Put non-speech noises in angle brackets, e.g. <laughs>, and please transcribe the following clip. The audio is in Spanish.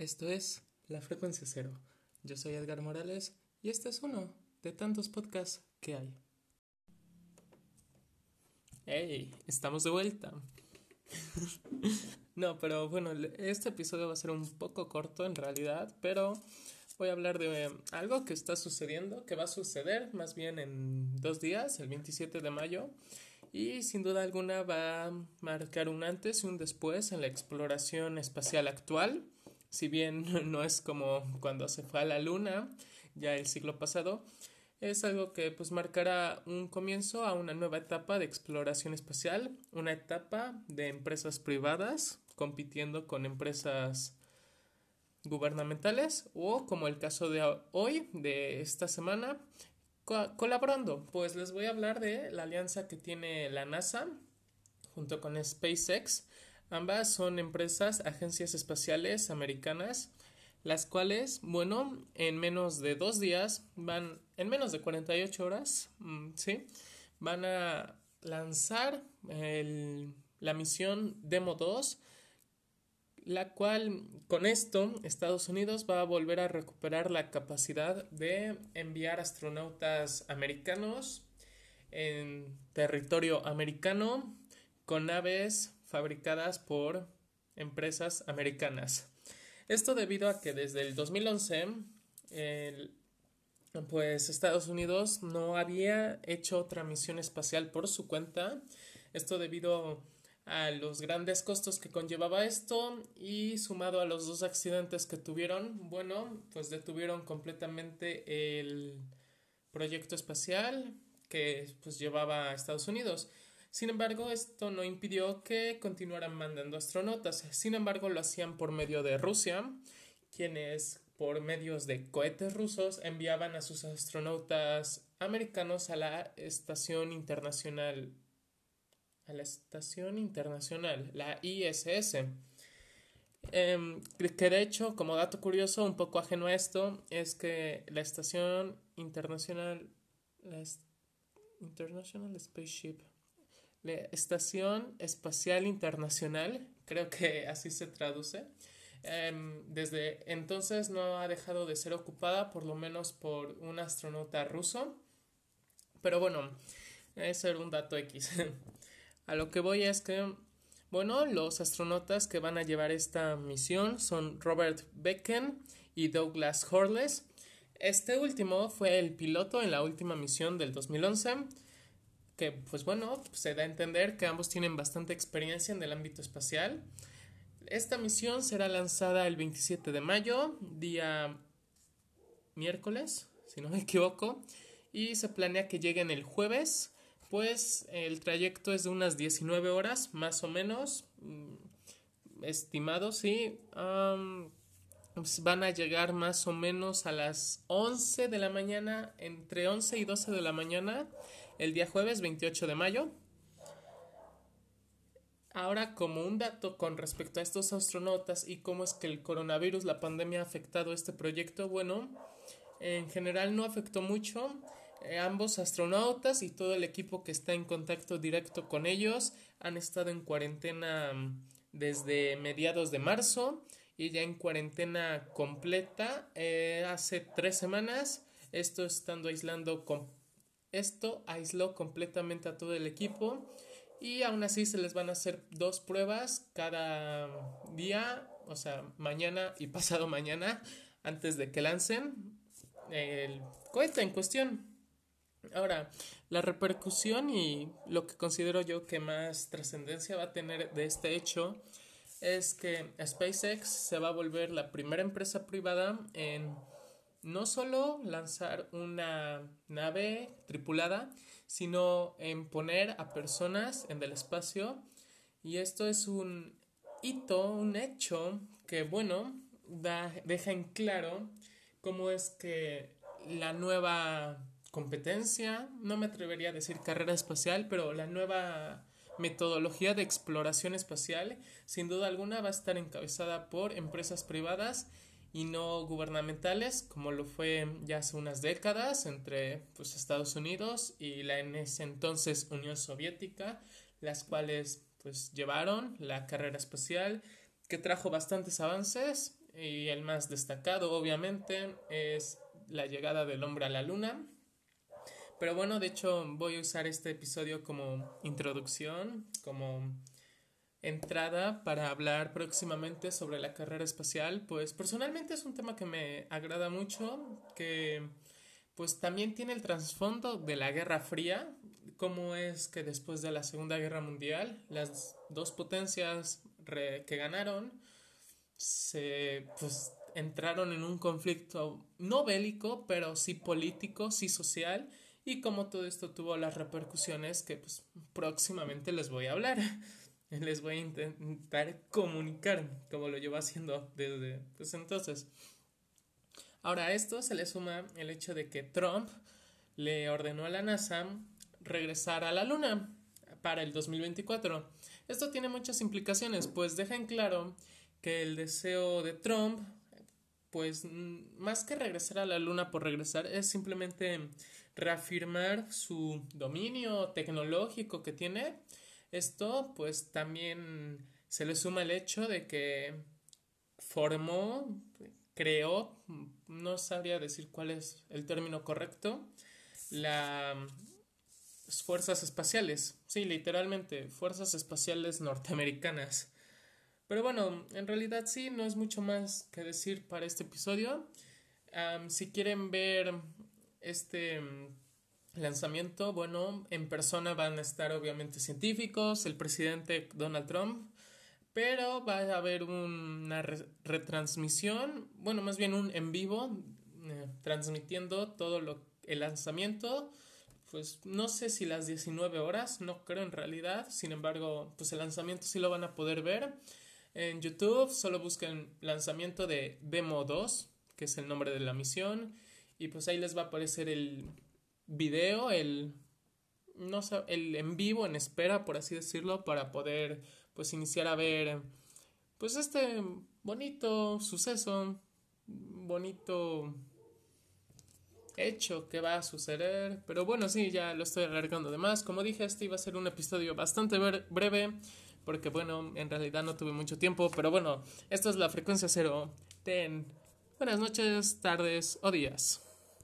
Esto es La Frecuencia Cero. Yo soy Edgar Morales y este es uno de tantos podcasts que hay. ¡Hey! Estamos de vuelta. <laughs> no, pero bueno, este episodio va a ser un poco corto en realidad, pero voy a hablar de algo que está sucediendo, que va a suceder más bien en dos días, el 27 de mayo, y sin duda alguna va a marcar un antes y un después en la exploración espacial actual. Si bien <laughs> no es como cuando se fue a la Luna ya el siglo pasado, es algo que pues marcará un comienzo a una nueva etapa de exploración espacial, una etapa de empresas privadas compitiendo con empresas gubernamentales o como el caso de hoy, de esta semana, colaborando. Pues les voy a hablar de la alianza que tiene la NASA junto con SpaceX. Ambas son empresas, agencias espaciales americanas, las cuales, bueno, en menos de dos días van, en menos de 48 horas, mm, ¿sí? Van a lanzar la misión Demo 2 la cual con esto Estados Unidos va a volver a recuperar la capacidad de enviar astronautas americanos en territorio americano con naves fabricadas por empresas americanas. Esto debido a que desde el 2011 pues Estados Unidos no había hecho otra misión espacial por su cuenta. Esto debido a los grandes costos que conllevaba esto y sumado a los dos accidentes que tuvieron, bueno, pues detuvieron completamente el proyecto espacial que pues llevaba a Estados Unidos. Sin embargo, esto no impidió que continuaran mandando astronautas. Sin embargo, lo hacían por medio de Rusia, quienes por medios de cohetes rusos enviaban a sus astronautas americanos a la Estación Internacional a la Estación Internacional, la ISS. Em, que de hecho, como dato curioso, un poco ajeno a esto, es que la Estación Internacional, la International Spaceship, la Estación Espacial Internacional, creo que así se traduce, em, desde entonces no ha dejado de ser ocupada, por lo menos por un astronauta ruso. Pero bueno, ese era un dato X. <laughs> A lo que voy es que, bueno, los astronautas que van a llevar esta misión son Robert Becken y Douglas Horles. Este último fue el piloto en la última misión del 2011, que pues bueno, se da a entender que ambos tienen bastante experiencia en el ámbito espacial. Esta misión será lanzada el 27 de mayo, día miércoles, si no me equivoco, y se planea que lleguen el jueves pues el trayecto es de unas 19 horas, más o menos, mm, estimado, sí. Pues, van a llegar más o menos a las 11 de la mañana, entre 11 y 12 de la mañana, el día jueves 28 de mayo. Ahora, como un dato con respecto a estos astronautas y cómo es que el coronavirus, la pandemia ha afectado este proyecto, bueno, en general no afectó mucho. Eh, ambos astronautas y todo el equipo que está en contacto directo con ellos han estado en cuarentena mm, desde mediados de marzo y ya en cuarentena completa eh, hace tres semanas. Esto estando aislando con esto aisló completamente a todo el equipo y aún así se les van a hacer dos pruebas cada día, o sea, mañana y pasado mañana antes de que lancen el cohete en cuestión. Ahora, la repercusión y lo que considero yo que más trascendencia va a tener de este hecho es que SpaceX se va a volver la primera empresa privada en no solo lanzar una nave tripulada, sino en poner a personas en el espacio. Y esto es un hito, un hecho que, bueno, da, deja en claro cómo es que la nueva competencia, no me atrevería a decir carrera espacial, pero la nueva metodología de exploración espacial sin duda alguna va a estar encabezada por empresas privadas y no gubernamentales como lo fue ya hace unas décadas entre pues, Estados Unidos y la en ese entonces Unión Soviética las cuales pues llevaron la carrera espacial que trajo bastantes avances y el más destacado obviamente es la llegada del hombre a la luna. Pero bueno, de hecho voy a usar este episodio como introducción, como entrada para hablar próximamente sobre la carrera espacial, pues personalmente es un tema que me agrada mucho, que pues también tiene el trasfondo de la Guerra Fría, cómo es que después de la Segunda Guerra Mundial las dos potencias que ganaron se pues entraron en un conflicto no bélico, pero sí político, sí social, y cómo todo esto tuvo las repercusiones que pues próximamente les voy a hablar. <laughs> les voy a intentar comunicar como lo llevo haciendo desde pues entonces. Ahora a esto se le suma el hecho de que Trump le ordenó a la NASA regresar a la Luna para el 2024. Esto tiene muchas implicaciones, pues deja en claro que el deseo de Trump, pues más que regresar a la Luna por regresar, es simplemente reafirmar su dominio tecnológico que tiene esto pues también se le suma el hecho de que formó, creó, no sabría decir cuál es el término correcto, las fuerzas espaciales, sí, literalmente, fuerzas espaciales norteamericanas. Pero bueno, en realidad sí, no es mucho más que decir para este episodio. si quieren ver este lanzamiento, bueno, en persona van a estar obviamente científicos, el presidente Donald Trump, pero va a haber una retransmisión, bueno, más bien un en vivo, eh, transmitiendo todo lo, el lanzamiento, pues no sé si las 19 horas, no creo en realidad, sin embargo, pues el lanzamiento sí lo van a poder ver. En YouTube solo busquen lanzamiento de Demo 2, que es el nombre de la misión, y pues ahí les va a aparecer el, video, el, no sé, el en vivo, en espera, por así decirlo, para poder pues iniciar a ver pues este bonito suceso, bonito hecho que va a suceder. Pero bueno, sí, ya lo estoy alargando de más. Como dije, este iba a ser un episodio bastante breve. Porque bueno, en realidad no tuve mucho tiempo. Pero bueno, esta es la frecuencia cero. Ten buenas noches, tardes o días.